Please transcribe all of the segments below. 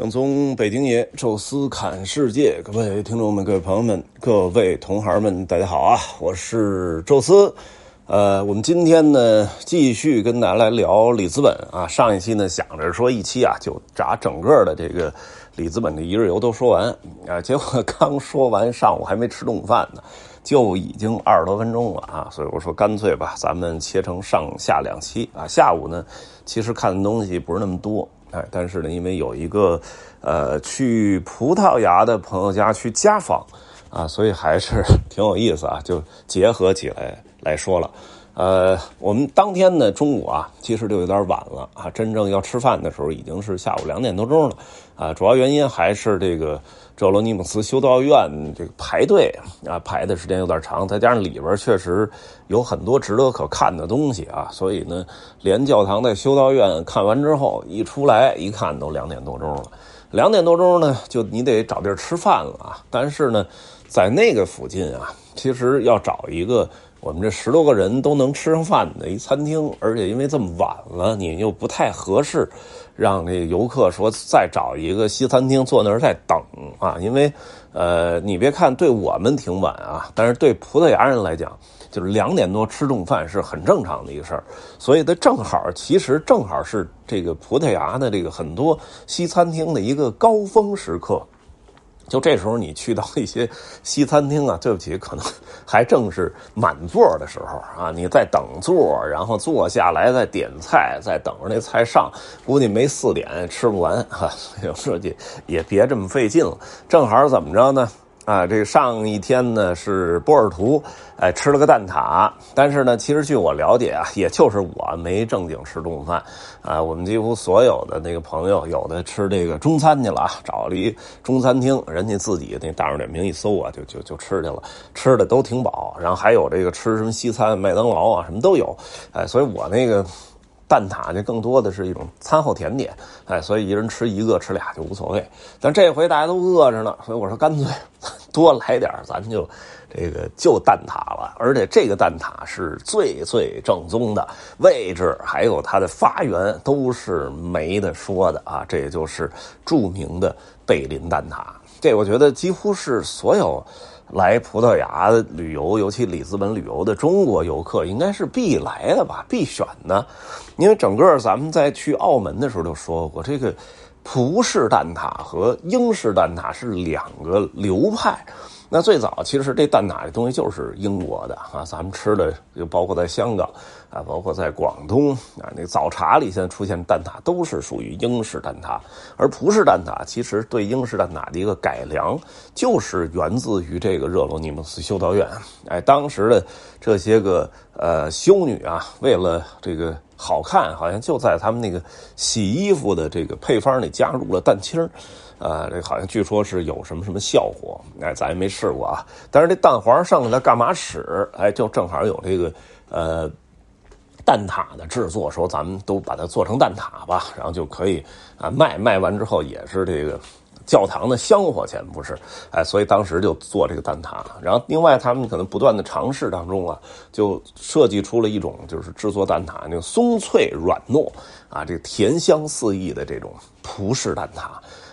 正宗北京爷，宙斯侃世界，各位听众们、各位朋友们、各位同行们，大家好啊！我是宙斯。呃，我们今天呢，继续跟大家来聊里兹本啊。上一期呢，想着说一期啊，就把整个的这个里兹本的一日游都说完啊。结果刚说完，上午还没吃中午饭呢，就已经二十多分钟了啊。所以我说，干脆吧，咱们切成上下两期啊。下午呢，其实看的东西不是那么多。哎，但是呢，因为有一个，呃，去葡萄牙的朋友家去家访，啊，所以还是 挺有意思啊，就结合起来来说了。呃，我们当天呢中午啊，其实就有点晚了啊，真正要吃饭的时候已经是下午两点多钟了，啊，主要原因还是这个。哲罗尼姆斯修道院这个排队啊，排的时间有点长，再加上里边确实有很多值得可看的东西啊，所以呢，连教堂在修道院看完之后，一出来一看都两点多钟了。两点多钟呢，就你得找地儿吃饭了啊。但是呢，在那个附近啊，其实要找一个我们这十多个人都能吃上饭的一餐厅，而且因为这么晚了，你又不太合适。让这游客说再找一个西餐厅坐那儿再等啊，因为，呃，你别看对我们挺晚啊，但是对葡萄牙人来讲，就是两点多吃中饭是很正常的一个事儿，所以它正好其实正好是这个葡萄牙的这个很多西餐厅的一个高峰时刻。就这时候，你去到一些西餐厅啊，对不起，可能还正是满座的时候啊，你在等座，然后坐下来再点菜，再等着那菜上，估计没四点吃不完哈。有时候也也别这么费劲了，正好怎么着呢？啊，这上一天呢是波尔图，哎，吃了个蛋挞。但是呢，其实据我了解啊，也就是我没正经吃中午饭啊。我们几乎所有的那个朋友，有的吃这个中餐去了，找了一中餐厅，人家自己那大众点评一搜啊，就就就吃去了，吃的都挺饱。然后还有这个吃什么西餐，麦当劳啊，什么都有。哎，所以我那个。蛋挞这更多的是一种餐后甜点，哎，所以一人吃一个、吃俩就无所谓。但这回大家都饿着呢，所以我说干脆 多来点咱就这个就蛋挞了。而且这个蛋挞是最最正宗的，位置还有它的发源都是没得说的啊！这也就是著名的贝林蛋挞。这我觉得几乎是所有。来葡萄牙旅游，尤其里斯本旅游的中国游客，应该是必来的吧，必选的。因为整个咱们在去澳门的时候就说过，这个葡式蛋挞和英式蛋挞是两个流派。那最早其实这蛋挞这东西就是英国的啊，咱们吃的就包括在香港啊，包括在广东啊，那早茶里现在出现蛋挞都是属于英式蛋挞，而葡式蛋挞其实对英式蛋挞的一个改良，就是源自于这个热罗尼姆斯修道院。哎，当时的这些个呃修女啊，为了这个好看，好像就在他们那个洗衣服的这个配方里加入了蛋清。呃，这好像据说是有什么什么效果，哎，咱也没试过啊。但是这蛋黄剩下干嘛使？哎，就正好有这个呃蛋挞的制作，说咱们都把它做成蛋挞吧，然后就可以啊卖。卖完之后也是这个教堂的香火钱，不是？哎，所以当时就做这个蛋挞。然后另外他们可能不断的尝试当中啊，就设计出了一种就是制作蛋挞那个松脆软糯啊，这个甜香四溢的这种葡式蛋挞。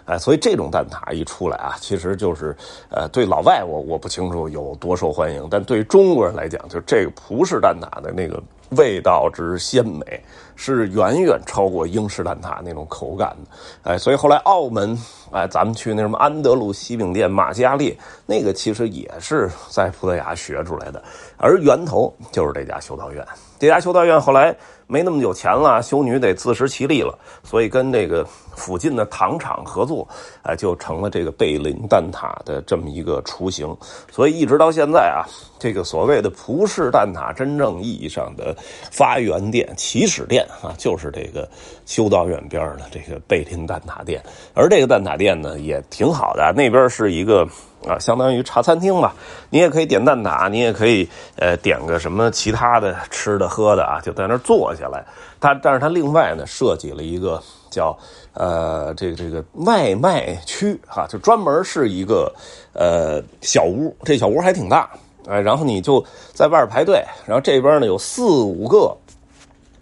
哎，所以这种蛋挞一出来啊，其实就是，呃，对老外我我不清楚有多受欢迎，但对于中国人来讲，就这个葡式蛋挞的那个味道之鲜美，是远远超过英式蛋挞那种口感的。哎，所以后来澳门，哎，咱们去那什么安德鲁西饼店、马加利，那个其实也是在葡萄牙学出来的，而源头就是这家修道院。这家修道院后来。没那么有钱了，修女得自食其力了，所以跟这个附近的糖厂合作，哎，就成了这个贝林蛋挞的这么一个雏形。所以一直到现在啊，这个所谓的葡式蛋挞真正意义上的发源店、起始店啊，就是这个修道院边的这个贝林蛋挞店。而这个蛋挞店呢，也挺好的，那边是一个。啊，相当于茶餐厅吧，你也可以点蛋挞，你也可以呃点个什么其他的吃的喝的啊，就在那儿坐下来。他但是他另外呢设计了一个叫呃这个这个外卖区哈，就专门是一个呃小屋，这小屋还挺大哎，然后你就在外边排队，然后这边呢有四五个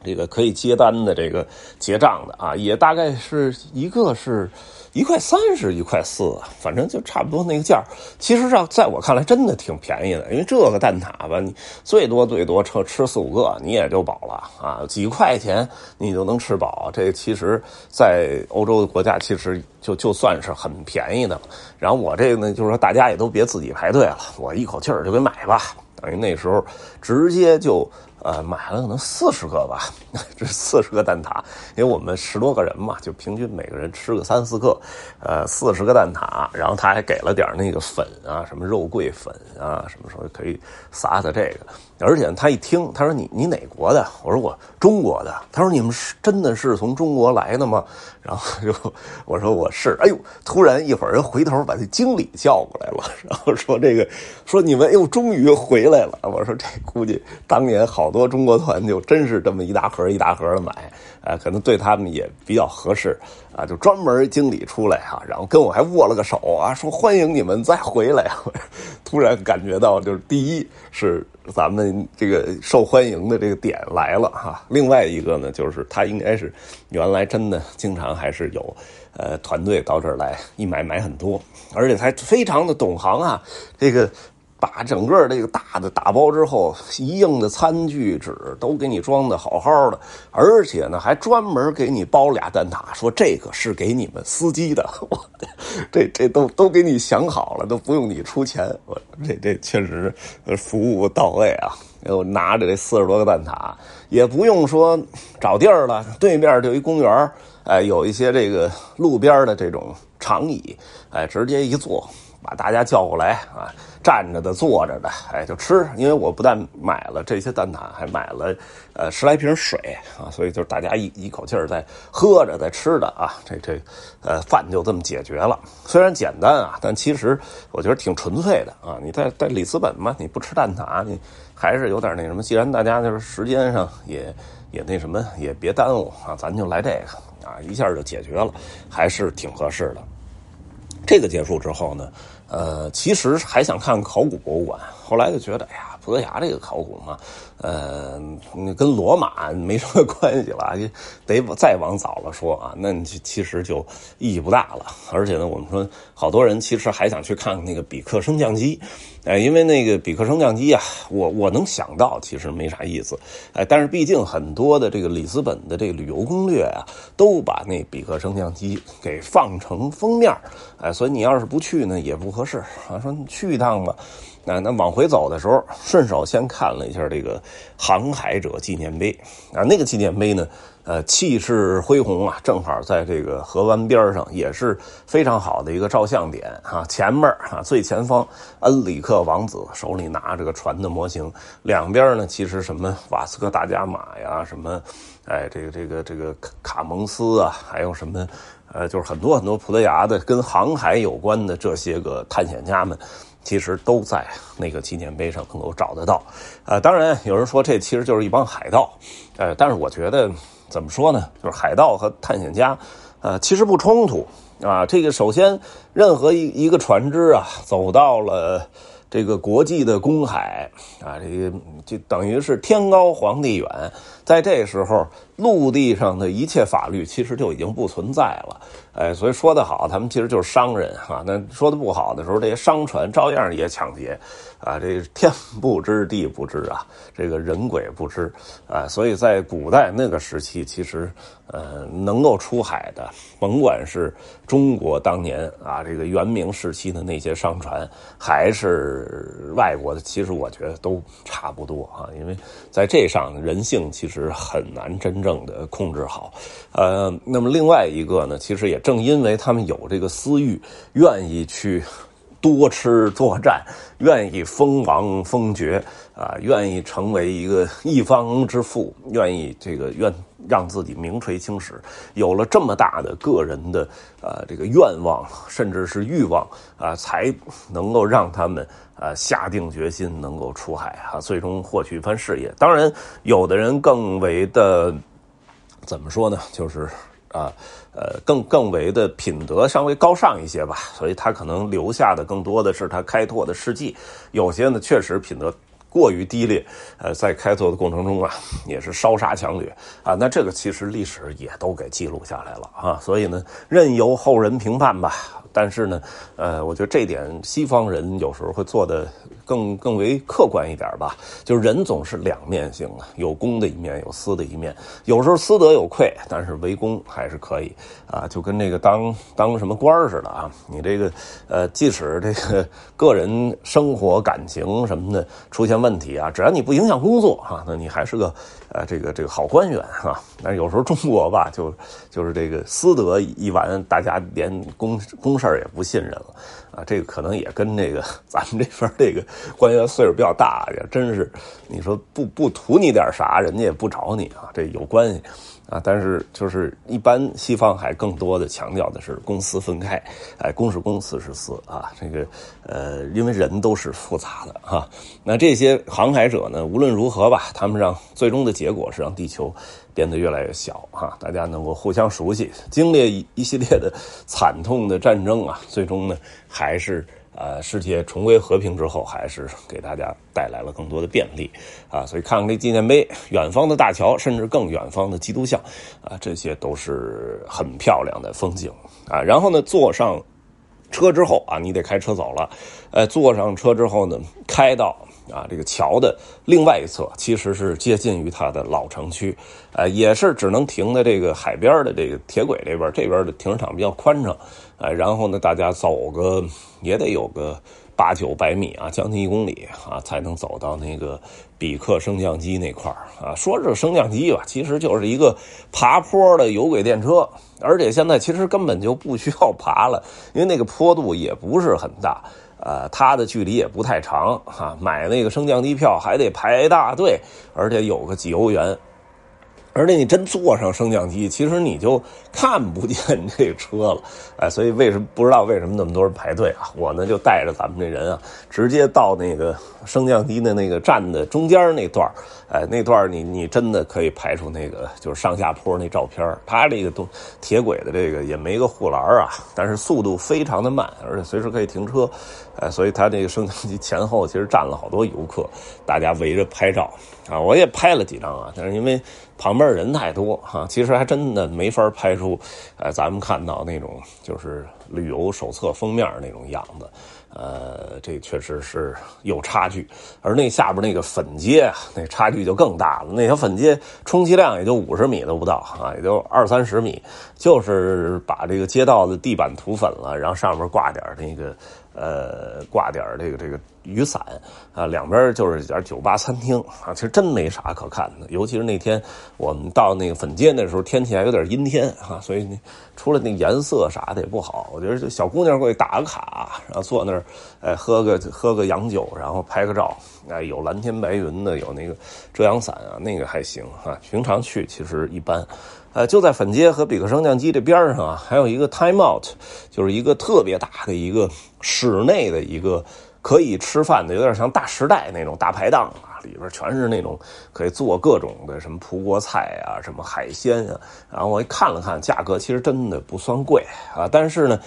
这个可以接单的这个结账的啊，也大概是一个是。一块三是一块四，反正就差不多那个价其实上在我看来真的挺便宜的，因为这个蛋挞吧，你最多最多吃吃四五个你也就饱了啊，几块钱你就能吃饱。这其实，在欧洲的国家其实就就算是很便宜的。然后我这个呢，就是说大家也都别自己排队了，我一口气儿就给买吧。等于那时候直接就。呃，买了可能四十个吧，这四十个蛋挞，因为我们十多个人嘛，就平均每个人吃个三四个，呃，四十个蛋挞，然后他还给了点那个粉啊，什么肉桂粉啊，什么时候可以撒撒这个，而且他一听，他说你你哪国的？我说我中国的。他说你们是真的是从中国来的吗？然后就我说我是。哎呦，突然一会儿人回头把那经理叫过来了，然后说这个说你们又终于回来了。我说这估计当年好。多中国团就真是这么一大盒一大盒的买，啊，可能对他们也比较合适啊，就专门经理出来哈，然后跟我还握了个手啊，说欢迎你们再回来。突然感觉到，就是第一是咱们这个受欢迎的这个点来了哈，另外一个呢，就是他应该是原来真的经常还是有呃团队到这儿来一买买很多，而且他非常的懂行啊，这个。把整个这个大的打包之后，一应的餐具纸都给你装的好好的，而且呢还专门给你包俩蛋挞，说这个是给你们司机的，我这这都都给你想好了，都不用你出钱，我这这确实服务到位啊！又拿着这四十多个蛋挞，也不用说找地儿了，对面就一公园哎，有一些这个路边的这种长椅，哎，直接一坐。把大家叫过来啊，站着的、坐着的，哎，就吃。因为我不但买了这些蛋挞，还买了呃十来瓶水啊，所以就是大家一一口气儿在喝着、在吃的啊，这这呃饭就这么解决了。虽然简单啊，但其实我觉得挺纯粹的啊。你在在里斯本嘛，你不吃蛋挞，你还是有点那什么。既然大家就是时间上也也那什么，也别耽误啊，咱就来这个啊，一下就解决了，还是挺合适的。这个结束之后呢？呃，其实还想看考古博物馆，后来就觉得，哎呀，葡萄牙这个考古嘛，呃，跟罗马没什么关系了，得再往早了说啊，那其实就意义不大了。而且呢，我们说好多人其实还想去看看那个比克升降机，哎，因为那个比克升降机啊，我我能想到其实没啥意思，哎，但是毕竟很多的这个里斯本的这个旅游攻略啊，都把那比克升降机给放成封面，哎，所以你要是不去呢，也不。合适啊，说你去一趟吧。那那往回走的时候，顺手先看了一下这个航海者纪念碑啊。那个纪念碑呢，呃，气势恢宏啊，正好在这个河湾边上，也是非常好的一个照相点啊。前面啊，最前方，恩里克王子手里拿着个船的模型，两边呢，其实什么瓦斯科大伽马呀，什么，哎，这个这个这个卡蒙斯啊，还有什么。呃，就是很多很多葡萄牙的跟航海有关的这些个探险家们，其实都在那个纪念碑上能够找得到。呃，当然有人说这其实就是一帮海盗，呃，但是我觉得怎么说呢？就是海盗和探险家，呃，其实不冲突啊。这个首先，任何一一个船只啊，走到了。这个国际的公海啊，这个就等于是天高皇帝远，在这时候，陆地上的一切法律其实就已经不存在了。哎，所以说的好，他们其实就是商人哈。那说的不好的时候，这些商船照样也抢劫，啊，这天不知地不知啊，这个人鬼不知啊。所以在古代那个时期，其实呃，能够出海的，甭管是中国当年啊，这个元明时期的那些商船，还是外国的，其实我觉得都差不多啊。因为在这上，人性其实很难真正的控制好。呃，那么另外一个呢，其实也。正因为他们有这个私欲，愿意去多吃多占，愿意封王封爵啊，愿意成为一个一方之富，愿意这个愿让自己名垂青史，有了这么大的个人的呃这个愿望，甚至是欲望啊，才能够让他们呃下定决心能够出海啊，最终获取一番事业。当然，有的人更为的怎么说呢？就是。啊，呃，更更为的品德稍微高尚一些吧，所以他可能留下的更多的是他开拓的事迹。有些呢，确实品德过于低劣，呃，在开拓的过程中啊，也是烧杀抢掠啊。那这个其实历史也都给记录下来了啊。所以呢，任由后人评判吧。但是呢，呃，我觉得这点西方人有时候会做的更更为客观一点吧。就是人总是两面性的，有公的一面，有私的一面。有时候私德有愧，但是为公还是可以啊。就跟那个当当什么官似的啊，你这个呃，即使这个个人生活感情什么的出现问题啊，只要你不影响工作啊，那你还是个呃这个这个好官员啊。但是有时候中国吧，就就是这个私德一完，大家连公公事。事儿也不信任了，啊，这个可能也跟这个咱们这边这个官员岁数比较大，也真是你说不不图你点啥，人家也不找你啊，这有关系啊。但是就是一般西方还更多的强调的是公私分开，哎，公是公，私是私啊。这个呃，因为人都是复杂的哈。那这些航海者呢，无论如何吧，他们让最终的结果是让地球。变得越来越小哈，大家能够互相熟悉，经历一一系列的惨痛的战争啊，最终呢，还是呃世界重归和平之后，还是给大家带来了更多的便利啊。所以看看这纪念碑，远方的大桥，甚至更远方的基督像啊，这些都是很漂亮的风景啊。然后呢，坐上车之后啊，你得开车走了，呃，坐上车之后呢，开到。啊，这个桥的另外一侧其实是接近于它的老城区，呃，也是只能停在这个海边的这个铁轨这边，这边的停车场比较宽敞，呃，然后呢，大家走个也得有个八九百米啊，将近一公里啊，才能走到那个比克升降机那块啊。说是升降机吧，其实就是一个爬坡的有轨电车，而且现在其实根本就不需要爬了，因为那个坡度也不是很大。呃，它的距离也不太长哈，买那个升降机票还得排大队，而且有个几欧元。而且你真坐上升降机，其实你就看不见这车了，哎，所以为什么不知道为什么那么多人排队啊？我呢就带着咱们这人啊，直接到那个升降机的那个站的中间那段哎，那段你你真的可以拍出那个就是上下坡那照片它这个都铁轨的这个也没个护栏啊，但是速度非常的慢，而且随时可以停车，哎，所以它这个升降机前后其实站了好多游客，大家围着拍照啊，我也拍了几张啊，但是因为。旁边人太多哈，其实还真的没法拍出，呃，咱们看到那种就是旅游手册封面那种样子，呃，这确实是有差距。而那下边那个粉街啊，那差距就更大了。那条粉街充其量也就五十米都不到啊，也就二三十米，就是把这个街道的地板涂粉了，然后上面挂点那个。呃，挂点这个这个雨伞啊，两边就是一点酒吧餐厅啊，其实真没啥可看的。尤其是那天我们到那个粉街那时候，天气还有点阴天啊，所以除了那颜色啥的也不好。我觉得这小姑娘过去打个卡，然后坐那儿，哎，喝个喝个洋酒，然后拍个照，哎，有蓝天白云的，有那个遮阳伞啊，那个还行啊。平常去其实一般。呃，就在粉街和比克升降机这边上啊，还有一个 Time Out，就是一个特别大的一个室内的一个可以吃饭的，有点像大时代那种大排档啊，里边全是那种可以做各种的什么葡国菜啊，什么海鲜啊。然后我一看了看价格，其实真的不算贵啊，但是呢，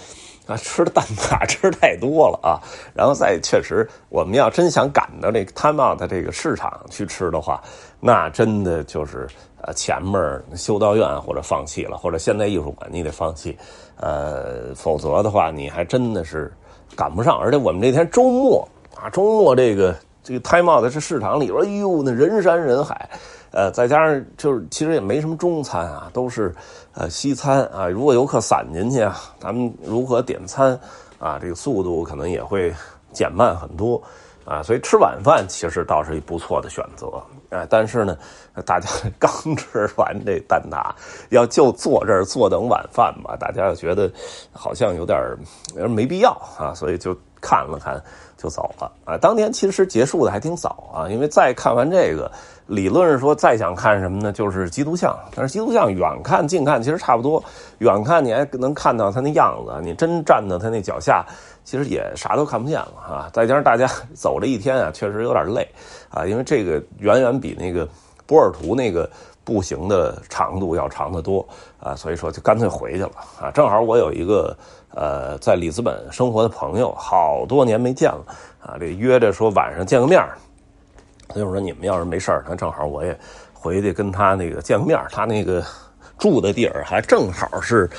啊，吃的蛋挞 吃太多了啊。然后再确实，我们要真想赶到这个 Time Out 这个市场去吃的话，那真的就是。呃，前面修道院或者放弃了，或者现代艺术馆你得放弃，呃，否则的话你还真的是赶不上。而且我们这天周末啊，周末这个这个胎茂的这市场里边，哎呦，那人山人海，呃，再加上就是其实也没什么中餐啊，都是呃西餐啊。如果游客散进去啊，咱们如何点餐啊？这个速度可能也会减慢很多。啊，所以吃晚饭其实倒是一不错的选择，哎，但是呢，大家 刚吃完这蛋挞，要就坐这儿坐等晚饭吧，大家又觉得好像有点儿没必要啊，所以就看了看就走了啊。当天其实结束的还挺早啊，因为再看完这个，理论是说再想看什么呢？就是基督像，但是基督像远看近看其实差不多，远看你还能看到它那样子，你真站到它那脚下。其实也啥都看不见了啊！再加上大家 走了一天啊，确实有点累啊，因为这个远远比那个波尔图那个步行的长度要长得多啊，所以说就干脆回去了啊。正好我有一个呃在里斯本生活的朋友，好多年没见了啊，这约着说晚上见个面所以我说你们要是没事儿，那正好我也回去跟他那个见个面。他那个住的地儿还正好是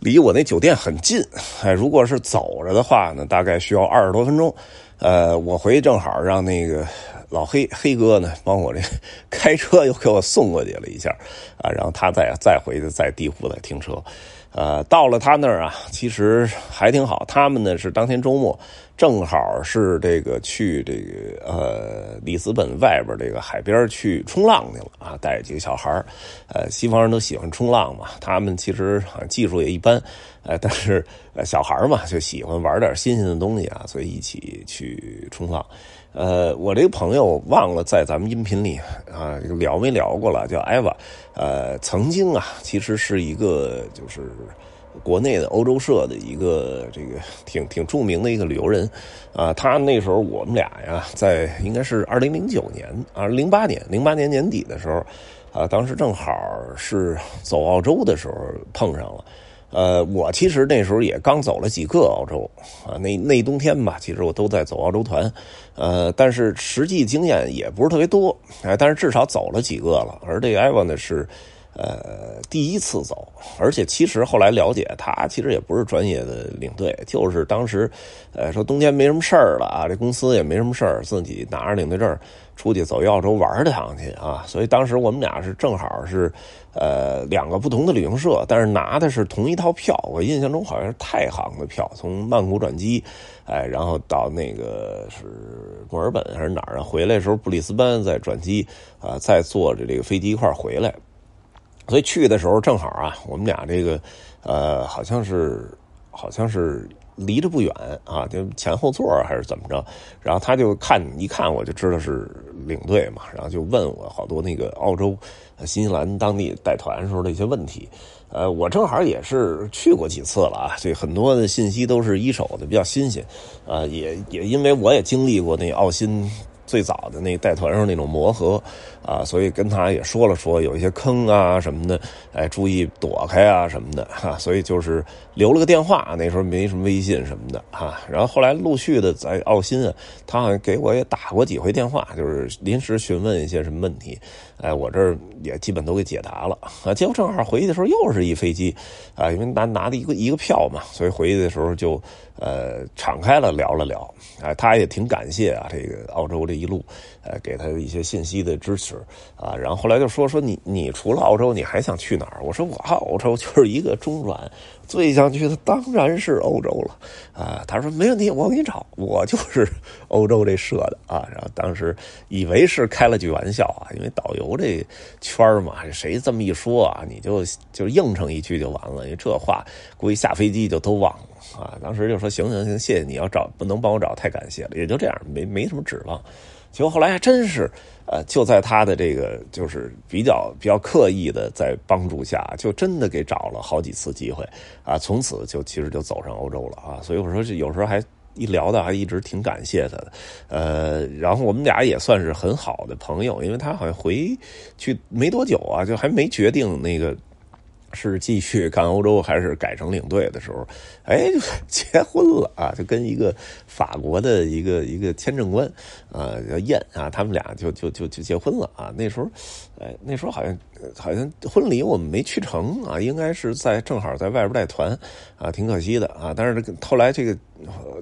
离我那酒店很近。哎，如果是走着的话呢，大概需要二十多分钟。呃，我回去正好让那个老黑黑哥呢帮我这开车又给我送过去了一下啊，然后他再再回去在地库再停车。呃，到了他那儿啊，其实还挺好。他们呢是当天周末，正好是这个去这个呃里斯本外边这个海边去冲浪去了啊，带着几个小孩呃，西方人都喜欢冲浪嘛，他们其实技术也一般，呃，但是小孩嘛就喜欢玩点新鲜的东西啊，所以一起去冲浪。呃，我这个朋友忘了在咱们音频里啊聊没聊过了，叫艾娃。呃，曾经啊，其实是一个就是国内的欧洲社的一个这个挺挺著名的一个旅游人啊。他那时候我们俩呀，在应该是二零零九年啊，零八年零八年年底的时候啊，当时正好是走澳洲的时候碰上了。呃，我其实那时候也刚走了几个澳洲啊，那那冬天吧，其实我都在走澳洲团，呃，但是实际经验也不是特别多，哎，但是至少走了几个了。而这个艾文呢是，呃，第一次走，而且其实后来了解，他其实也不是专业的领队，就是当时，呃，说冬天没什么事儿了啊，这公司也没什么事儿，自己拿着领队证。出去走澳洲玩趟去啊，所以当时我们俩是正好是，呃，两个不同的旅行社，但是拿的是同一套票。我印象中好像是太行的票，从曼谷转机，哎，然后到那个是墨尔本还是哪儿啊？回来的时候布里斯班再转机啊，再坐着这个飞机一块回来。所以去的时候正好啊，我们俩这个呃，好像是好像是。离着不远啊，就前后座还是怎么着？然后他就看一看，我就知道是领队嘛。然后就问我好多那个澳洲、新西兰当地带团时候的一些问题。呃，我正好也是去过几次了啊，所以很多的信息都是一手的，比较新鲜。啊，也也因为我也经历过那澳新。最早的那带团时候那种磨合啊，所以跟他也说了说有一些坑啊什么的，哎，注意躲开啊什么的哈。所以就是留了个电话，那时候没什么微信什么的哈。然后后来陆续的在澳新啊，他好像给我也打过几回电话，就是临时询问一些什么问题，哎，我这儿也基本都给解答了啊。结果正好回去的时候又是一飞机啊，因为拿拿的一个一个票嘛，所以回去的时候就。呃，敞开了聊了聊，哎，他也挺感谢啊，这个澳洲这一路，呃，给他一些信息的支持啊，然后后来就说说你你除了澳洲你还想去哪儿？我说我澳洲就是一个中转，最想去的当然是欧洲了啊。他说没问题，我给你找，我就是欧洲这社的啊。然后当时以为是开了句玩笑啊，因为导游这圈嘛，谁这么一说啊，你就就应承一句就完了，因为这话估计下飞机就都忘了。啊，当时就说行行行，谢谢你要找，不能帮我找，太感谢了，也就这样，没没什么指望。结果后来还真是，呃，就在他的这个就是比较比较刻意的在帮助下，就真的给找了好几次机会啊，从此就其实就走上欧洲了啊。所以我说有时候还一聊的还一直挺感谢他的，呃，然后我们俩也算是很好的朋友，因为他好像回去没多久啊，就还没决定那个。是继续 干欧洲，还是改成领队的时候，哎，结婚了啊！就跟一个法国的一个一个签证官，啊，叫燕啊，他们俩就就就就结婚了啊。那时候，哎，那时候好像好像婚礼我们没去成啊，应该是在正好在外边带团啊，挺可惜的啊。但是后来这个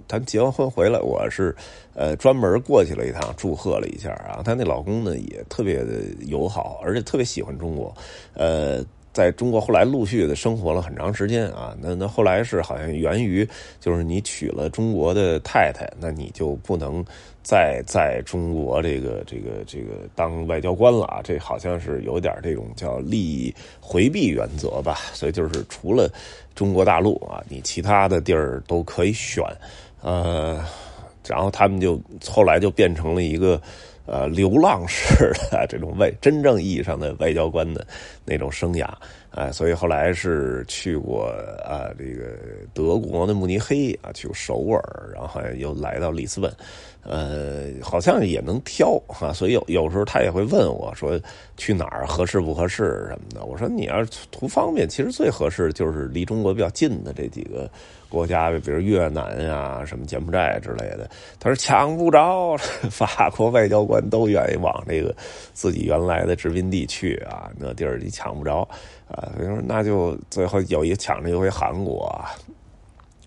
他结完婚回来，我是呃专门过去了一趟，祝贺了一下啊。他那老公呢也特别的友好，而且特别喜欢中国，呃。在中国后来陆续的生活了很长时间啊，那那后来是好像源于就是你娶了中国的太太，那你就不能再在中国这个这个这个当外交官了啊，这好像是有点这种叫利益回避原则吧，所以就是除了中国大陆啊，你其他的地儿都可以选，呃，然后他们就后来就变成了一个。呃，流浪式的这种外真正意义上的外交官的那种生涯哎，所以后来是去过啊，这个德国的慕尼黑啊，去过首尔，然后又来到里斯本，呃，好像也能挑啊，所以有有时候他也会问我说去哪儿合适不合适什么的。我说你要是图方便，其实最合适就是离中国比较近的这几个国家，比如越南啊、什么柬埔寨之类的。他说抢不着，法国外交官都愿意往这个自己原来的殖民地去啊，那地儿你抢不着。啊，所以说那就最后有一抢着一回韩国啊。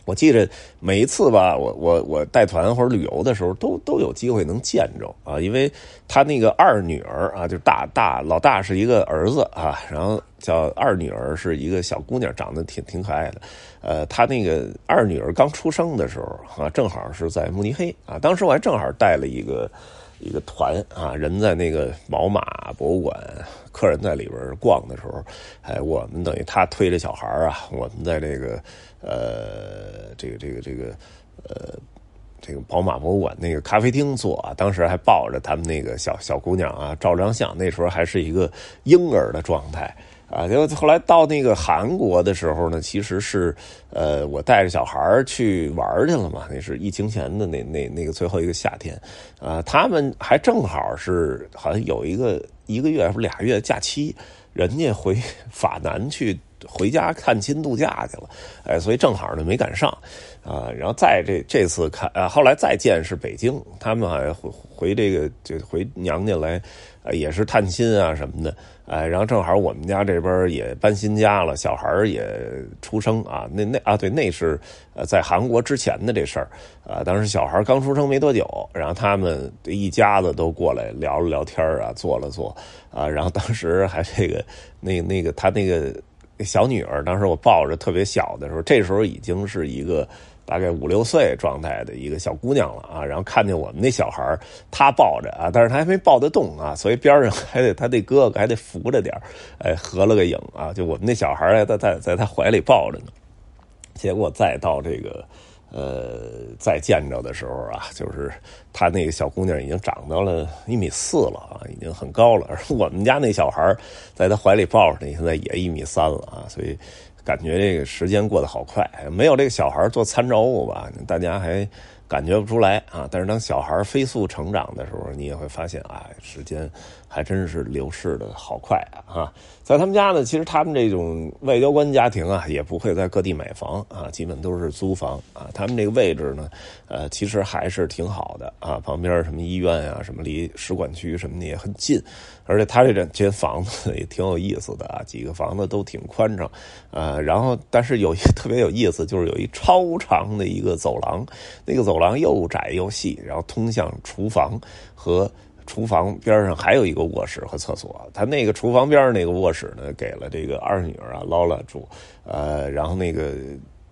我记得每一次吧，我我我带团或者旅游的时候，都都有机会能见着啊，因为他那个二女儿啊，就是大大老大是一个儿子啊，然后叫二女儿是一个小姑娘，长得挺挺可爱的。呃，他那个二女儿刚出生的时候啊，正好是在慕尼黑啊，当时我还正好带了一个。一个团啊，人在那个宝马博物馆，客人在里边逛的时候，哎，我们等于他推着小孩啊，我们在这个呃，这个这个这个呃，这个宝马博物馆那个咖啡厅坐啊，当时还抱着他们那个小小姑娘啊，照张相，那时候还是一个婴儿的状态。啊，结果后来到那个韩国的时候呢，其实是，呃，我带着小孩去玩去了嘛。那是疫情前的那那那个最后一个夏天，啊，他们还正好是好像有一个一个月还是俩月假期，人家回 法南去回家探亲度假去了，哎，所以正好呢没赶上，啊，然后再这这次看啊，后来再见是北京，他们还回回这个就回娘家来。呃，也是探亲啊什么的，哎，然后正好我们家这边也搬新家了，小孩也出生啊，那那啊，对，那是呃在韩国之前的这事儿。啊，当时小孩刚出生没多久，然后他们一家子都过来聊了聊天啊，坐了坐。啊，然后当时还这个那那个他那个小女儿，当时我抱着特别小的时候，这时候已经是一个。大概五六岁状态的一个小姑娘了啊，然后看见我们那小孩她抱着啊，但是她还没抱得动啊，所以边上 还得她那哥哥还得扶着点哎，合了个影啊，就我们那小孩还在在在他怀里抱着呢。结果再到这个呃再见着的时候啊，就是他那个小姑娘已经长到了一米四了啊，已经很高了。而 我们家那小孩在他怀里抱着呢，现在也一米三了啊，所以。感觉这个时间过得好快，没有这个小孩做参照物吧，大家还感觉不出来啊。但是当小孩飞速成长的时候，你也会发现，啊，时间还真是流逝的好快啊！在他们家呢，其实他们这种外交官家庭啊，也不会在各地买房啊，基本都是租房啊。他们这个位置呢，呃，其实还是挺好的啊，旁边什么医院啊，什么离使馆区什么的也很近。而且他这这间房子也挺有意思的啊，几个房子都挺宽敞，呃，然后但是有一特别有意思，就是有一超长的一个走廊，那个走廊又窄又细，然后通向厨房和厨房边上还有一个卧室和厕所。他那个厨房边那个卧室呢，给了这个二女儿啊捞了住，呃，然后那个。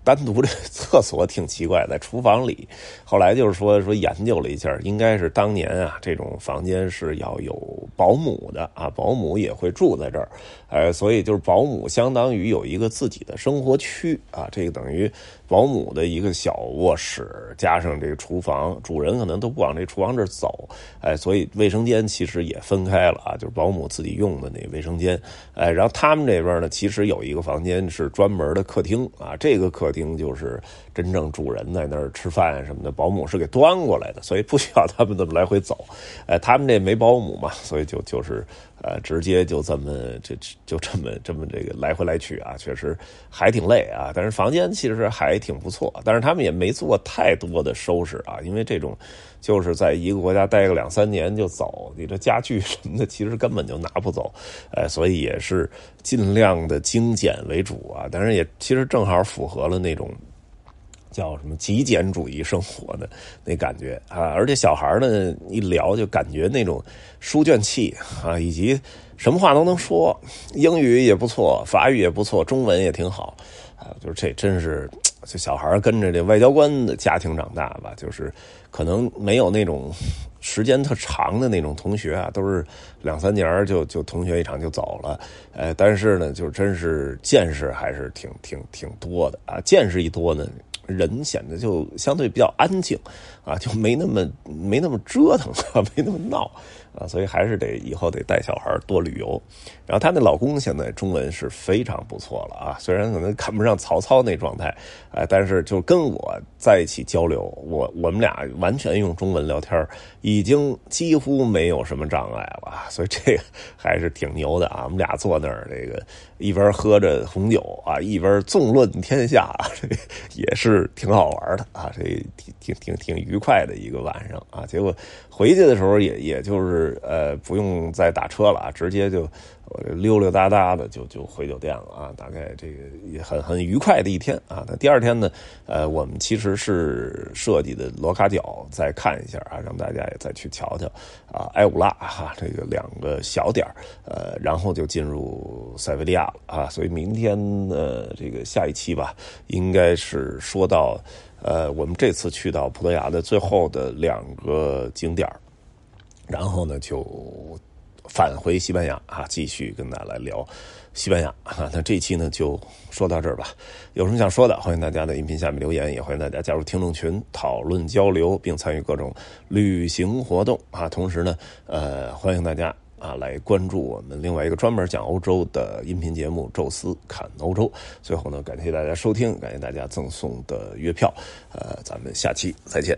单独的厕所挺奇怪，在厨房里。后来就是说说研究了一下，应该是当年啊，这种房间是要有保姆的啊，保姆也会住在这儿，呃，所以就是保姆相当于有一个自己的生活区啊，这个等于保姆的一个小卧室加上这个厨房，主人可能都不往这厨房这走，哎，所以卫生间其实也分开了啊，就是保姆自己用的那卫生间，哎，然后他们这边呢，其实有一个房间是专门的客厅啊，这个客厅。就是真正主人在那儿吃饭什么的，保姆是给端过来的，所以不需要他们这么来回走。哎，他们这没保姆嘛，所以就就是呃，直接就这么这就这么这么这个来回来去啊，确实还挺累啊。但是房间其实还挺不错，但是他们也没做太多的收拾啊，因为这种就是在一个国家待个两三年就走，你这家具什么的其实根本就拿不走，哎，所以也是尽量的精简为主啊。但是也其实正好符合了那种。叫什么极简主义生活的那感觉啊！而且小孩呢，一聊就感觉那种书卷气啊，以及什么话都能说，英语也不错，法语也不错，中文也挺好啊。就是这真是，这小孩跟着这外交官的家庭长大吧，就是可能没有那种时间特长的那种同学啊，都是两三年就就同学一场就走了。呃，但是呢，就真是见识还是挺挺挺多的啊，见识一多呢。人显得就相对比较安静，啊，就没那么没那么折腾，没那么闹，啊，所以还是得以后得带小孩多旅游。然后她那老公现在中文是非常不错了啊，虽然可能看不上曹操那状态，哎，但是就跟我在一起交流，我我们俩完全用中文聊天，已经几乎没有什么障碍了，所以这个还是挺牛的啊。我们俩坐那儿，这个一边喝着红酒啊，一边纵论天下，这也是挺好玩的啊，这挺挺挺挺愉快的一个晚上啊。结果回去的时候也也就是呃不用再打车了啊，直接就。溜溜达达的就就回酒店了啊，大概这个也很很愉快的一天啊。那第二天呢，呃，我们其实是设计的罗卡角再看一下啊，让大家也再去瞧瞧啊，埃武拉哈这个两个小点呃，然后就进入塞维利亚了啊。所以明天呃这个下一期吧，应该是说到呃我们这次去到葡萄牙的最后的两个景点然后呢就。返回西班牙啊，继续跟大家来聊西班牙啊。那这期呢就说到这儿吧。有什么想说的，欢迎大家在音频下面留言，也欢迎大家加入听众群讨论交流，并参与各种旅行活动啊。同时呢，呃，欢迎大家啊来关注我们另外一个专门讲欧洲的音频节目《宙斯看欧洲》。最后呢，感谢大家收听，感谢大家赠送的月票。呃，咱们下期再见。